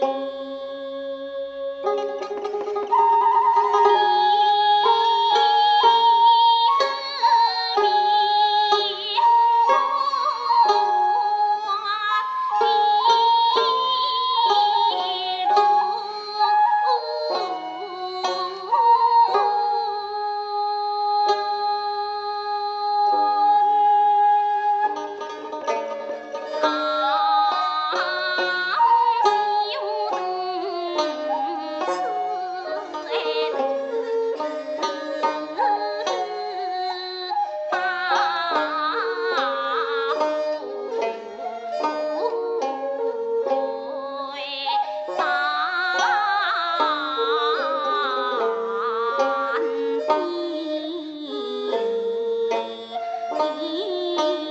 Música Thank you.